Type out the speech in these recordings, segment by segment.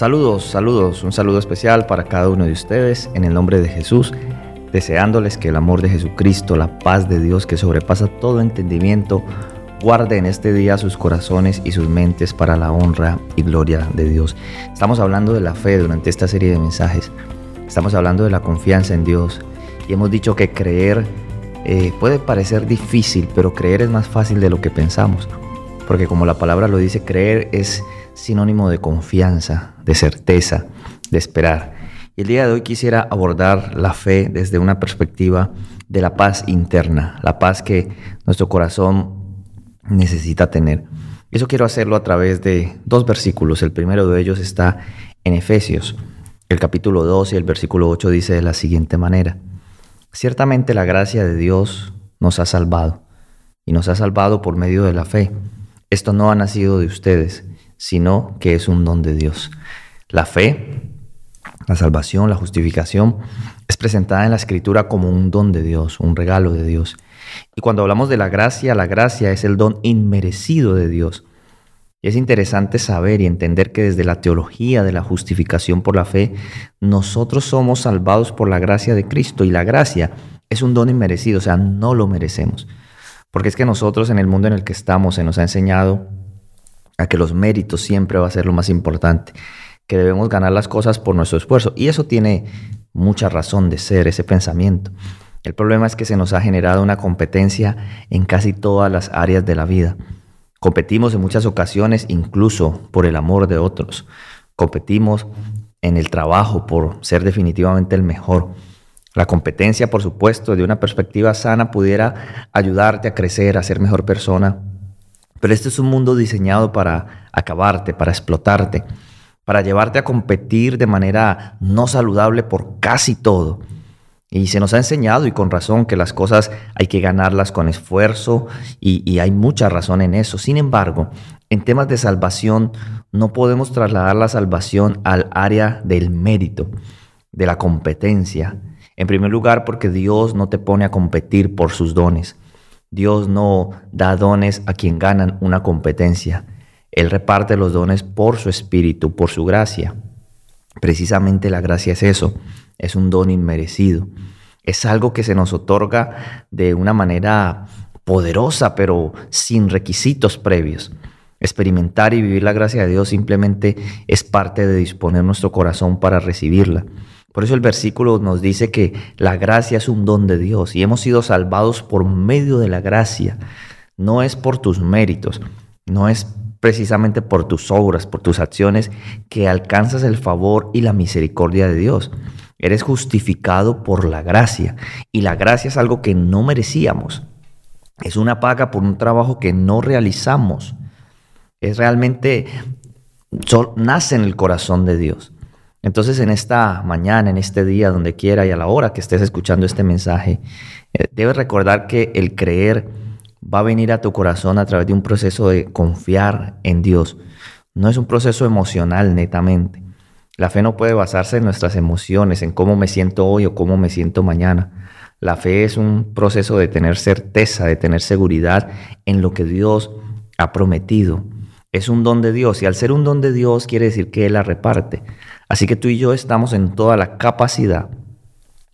Saludos, saludos, un saludo especial para cada uno de ustedes en el nombre de Jesús, deseándoles que el amor de Jesucristo, la paz de Dios que sobrepasa todo entendimiento, guarde en este día sus corazones y sus mentes para la honra y gloria de Dios. Estamos hablando de la fe durante esta serie de mensajes, estamos hablando de la confianza en Dios. Y hemos dicho que creer eh, puede parecer difícil, pero creer es más fácil de lo que pensamos, porque como la palabra lo dice, creer es sinónimo de confianza, de certeza, de esperar. Y el día de hoy quisiera abordar la fe desde una perspectiva de la paz interna, la paz que nuestro corazón necesita tener. Eso quiero hacerlo a través de dos versículos. El primero de ellos está en Efesios. El capítulo 2 y el versículo 8 dice de la siguiente manera. Ciertamente la gracia de Dios nos ha salvado y nos ha salvado por medio de la fe. Esto no ha nacido de ustedes, sino que es un don de Dios. La fe, la salvación, la justificación es presentada en la escritura como un don de Dios, un regalo de Dios. Y cuando hablamos de la gracia, la gracia es el don inmerecido de Dios. Y es interesante saber y entender que desde la teología de la justificación por la fe, nosotros somos salvados por la gracia de Cristo y la gracia es un don inmerecido, o sea, no lo merecemos. Porque es que nosotros en el mundo en el que estamos se nos ha enseñado a que los méritos siempre va a ser lo más importante, que debemos ganar las cosas por nuestro esfuerzo. Y eso tiene mucha razón de ser, ese pensamiento. El problema es que se nos ha generado una competencia en casi todas las áreas de la vida. Competimos en muchas ocasiones incluso por el amor de otros. Competimos en el trabajo por ser definitivamente el mejor. La competencia, por supuesto, de una perspectiva sana pudiera ayudarte a crecer, a ser mejor persona, pero este es un mundo diseñado para acabarte, para explotarte, para llevarte a competir de manera no saludable por casi todo. Y se nos ha enseñado, y con razón, que las cosas hay que ganarlas con esfuerzo, y, y, hay mucha razón en eso. Sin embargo, en temas de salvación, no podemos trasladar la salvación al área del mérito, de la competencia. En primer lugar, porque Dios no te pone a competir por sus dones. Dios no da dones a quien ganan una competencia. Él reparte los dones por su espíritu, por su gracia. Precisamente la gracia es eso, es un don inmerecido. Es algo que se nos otorga de una manera poderosa, pero sin requisitos previos. Experimentar y vivir la gracia de Dios simplemente es parte de disponer nuestro corazón para recibirla. Por eso el versículo nos dice que la gracia es un don de Dios y hemos sido salvados por medio de la gracia. No es por tus méritos, no es precisamente por tus obras, por tus acciones, que alcanzas el favor y la misericordia de Dios. Eres justificado por la gracia y la gracia es algo que no merecíamos. Es una paga por un trabajo que no realizamos. Es realmente, nace en el corazón de Dios. Entonces en esta mañana, en este día, donde quiera y a la hora que estés escuchando este mensaje, eh, debes recordar que el creer va a venir a tu corazón a través de un proceso de confiar en Dios. No es un proceso emocional netamente. La fe no puede basarse en nuestras emociones, en cómo me siento hoy o cómo me siento mañana. La fe es un proceso de tener certeza, de tener seguridad en lo que Dios ha prometido. Es un don de Dios y al ser un don de Dios quiere decir que Él la reparte. Así que tú y yo estamos en toda la capacidad,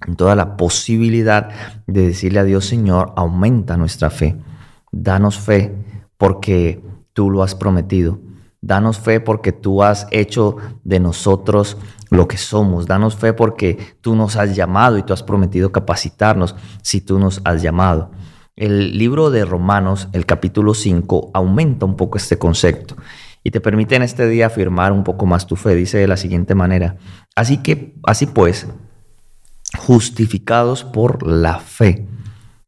en toda la posibilidad de decirle a Dios, Señor, aumenta nuestra fe. Danos fe porque tú lo has prometido. Danos fe porque tú has hecho de nosotros lo que somos. Danos fe porque tú nos has llamado y tú has prometido capacitarnos si tú nos has llamado. El libro de Romanos, el capítulo 5, aumenta un poco este concepto y te permite en este día afirmar un poco más tu fe. Dice de la siguiente manera, así que, así pues, justificados por la fe,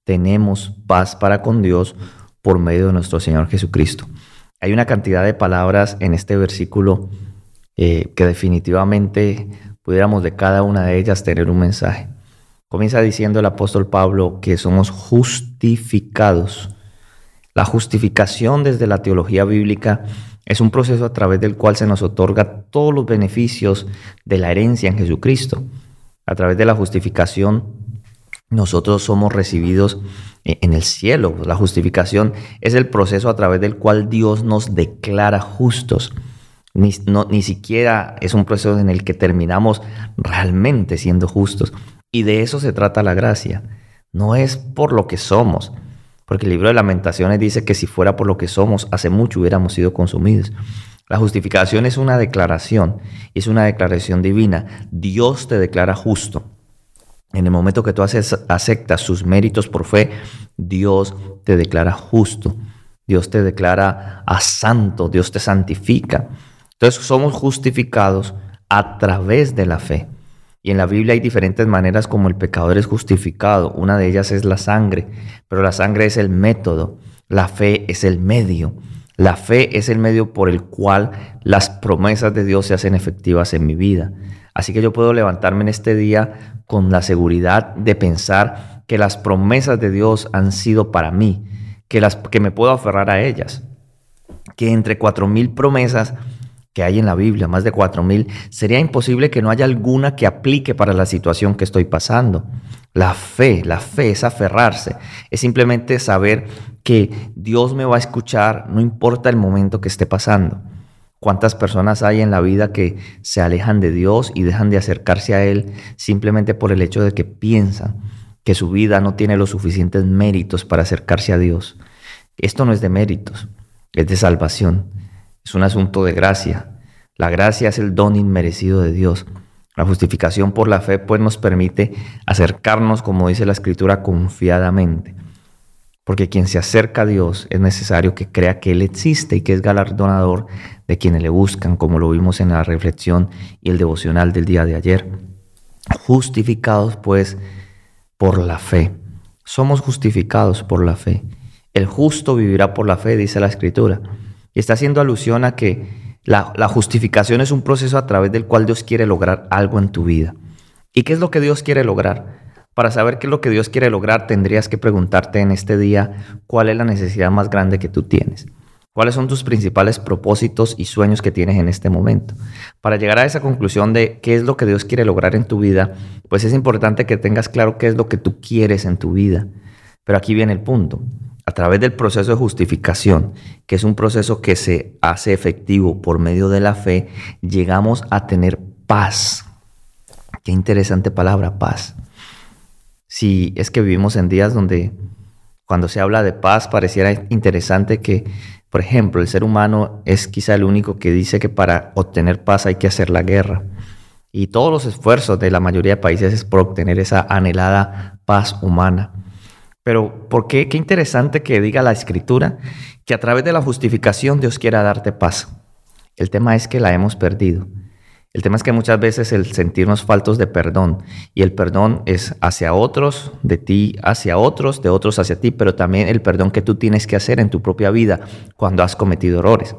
tenemos paz para con Dios por medio de nuestro Señor Jesucristo. Hay una cantidad de palabras en este versículo eh, que definitivamente pudiéramos de cada una de ellas tener un mensaje. Comienza diciendo el apóstol Pablo que somos justificados. La justificación desde la teología bíblica es un proceso a través del cual se nos otorga todos los beneficios de la herencia en Jesucristo. A través de la justificación, nosotros somos recibidos en el cielo. La justificación es el proceso a través del cual Dios nos declara justos. Ni, ni siquiera es un proceso en el que terminamos realmente siendo justos. Y de eso se trata la gracia. No es por lo que somos, porque el libro de lamentaciones dice que si fuera por lo que somos, hace mucho hubiéramos sido consumidos. La justificación es una declaración, es una declaración divina. Dios te declara justo. En el momento que tú aceptas sus méritos por fe, Dios te declara justo. Dios te declara a santo, Dios te santifica. Entonces somos justificados a través de la fe. Y en la Biblia hay diferentes maneras como el pecador es justificado. Una de ellas es la sangre, pero la sangre es el método, la fe es el medio. La fe es el medio por el cual las promesas de Dios se hacen efectivas en mi vida. Así que yo puedo levantarme en este día con la seguridad de pensar que las promesas de Dios han sido para mí, que, las, que me puedo aferrar a ellas. Que entre cuatro mil promesas que hay en la Biblia, más de cuatro mil, sería imposible que no haya alguna que aplique para la situación que estoy pasando. La fe, la fe es aferrarse, es simplemente saber que Dios me va a escuchar, no importa el momento que esté pasando. ¿Cuántas personas hay en la vida que se alejan de Dios y dejan de acercarse a Él simplemente por el hecho de que piensan que su vida no tiene los suficientes méritos para acercarse a Dios? Esto no es de méritos, es de salvación, es un asunto de gracia. La gracia es el don inmerecido de Dios. La justificación por la fe pues nos permite acercarnos, como dice la Escritura, confiadamente. Porque quien se acerca a Dios es necesario que crea que Él existe y que es galardonador de quienes le buscan, como lo vimos en la reflexión y el devocional del día de ayer. Justificados pues por la fe. Somos justificados por la fe. El justo vivirá por la fe, dice la Escritura. Y está haciendo alusión a que la, justificación es un proceso a través del cual Dios quiere lograr algo en tu vida. ¿Y qué es lo que Dios quiere lograr? Para saber qué es lo que Dios quiere lograr, tendrías que preguntarte en este día cuál es la necesidad más grande que tú tienes. ¿Cuáles son tus principales propósitos y sueños que tienes en este momento? Para llegar a esa conclusión de qué es lo que Dios quiere lograr en tu vida, pues es importante que tengas claro qué es lo que tú quieres en tu vida. Pero aquí viene el punto. A través del proceso de justificación, que es un proceso que se hace efectivo por medio de la fe, llegamos a tener paz. Qué interesante palabra, paz si es que vivimos en días donde cuando se habla de paz pareciera interesante que, por ejemplo, el ser humano es quizá el único que dice que para obtener paz hay que hacer la guerra. Y todos los esfuerzos de la mayoría de países es por obtener esa anhelada paz humana. Pero ¿por qué? Qué interesante que diga la escritura que a través de la justificación Dios quiera darte paz. El tema es que la hemos perdido. El tema es que muchas veces el sentirnos faltos de perdón y el perdón es hacia otros, de ti hacia otros, de otros hacia ti, pero también el perdón que tú tienes que hacer en tu propia vida cuando has cometido errores.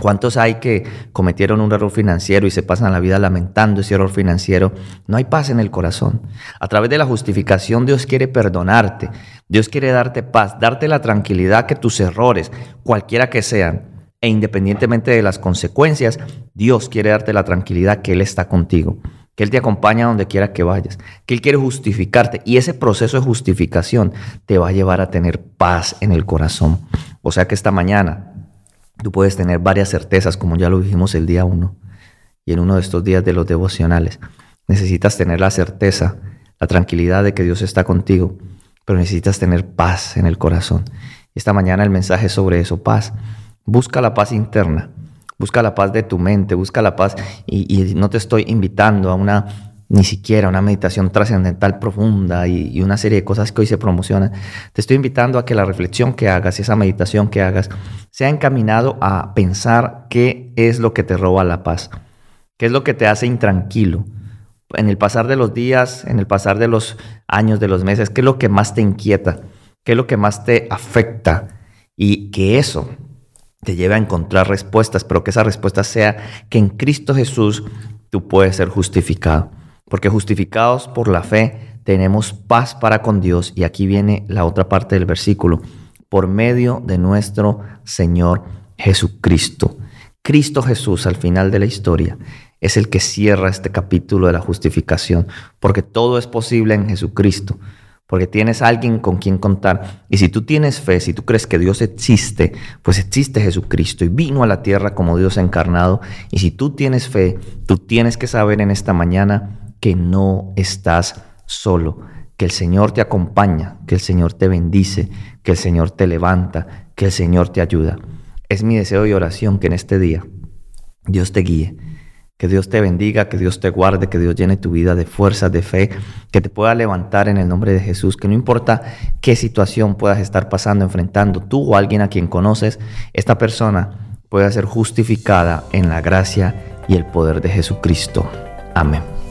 ¿Cuántos hay que cometieron un error financiero y se pasan la vida lamentando ese error financiero? No hay paz en el corazón. A través de la justificación Dios quiere perdonarte. Dios quiere darte paz, darte la tranquilidad que tus errores, cualquiera que sean, e independientemente de las consecuencias, Dios quiere darte la tranquilidad que Él está contigo, que Él te acompaña donde quiera que vayas, que Él quiere justificarte y ese proceso de justificación te va a llevar a tener paz en el corazón. O sea que esta mañana tú puedes tener varias certezas, como ya lo dijimos el día uno y en uno de estos días de los devocionales. Necesitas tener la certeza, la tranquilidad de que Dios está contigo, pero necesitas tener paz en el corazón. Esta mañana el mensaje es sobre eso, paz. Busca la paz interna, busca la paz de tu mente, busca la paz y, no te estoy invitando a una, ni siquiera una meditación trascendental profunda y, una serie de cosas que hoy se promocionan. Te estoy invitando a que la reflexión que hagas, esa meditación que hagas, sea encaminado a pensar qué es lo que te roba la paz, qué es lo que te hace intranquilo. En el pasar de los días, en el pasar de los años, de los meses, qué es lo que más te inquieta, qué es lo que más te afecta y que eso te lleve a encontrar respuestas, pero que esa respuesta sea que en Cristo Jesús tú puedes ser justificado. Porque justificados por la fe tenemos paz para con Dios. Y aquí viene la otra parte del versículo. Por medio de nuestro Señor Jesucristo. Cristo Jesús al final de la historia es el que cierra este capítulo de la justificación. Porque todo es posible en Jesucristo porque tienes alguien con quien contar. Y si tú tienes fe, si tú crees que Dios existe, pues existe Jesucristo y vino a la tierra como Dios encarnado. Y si tú tienes fe, tú tienes que saber en esta mañana que no estás solo, que el Señor te acompaña, que el Señor te bendice, que el Señor te levanta, que el Señor te ayuda. Es mi deseo y oración que en este día Dios te guíe que Dios te bendiga, que Dios te guarde, que Dios llene tu vida de fuerzas, de fe, que te pueda levantar en el nombre de Jesús, que no importa qué situación puedas estar pasando, enfrentando, tú o alguien a quien conoces, esta persona pueda ser justificada en la gracia y el poder de Jesucristo. Amén.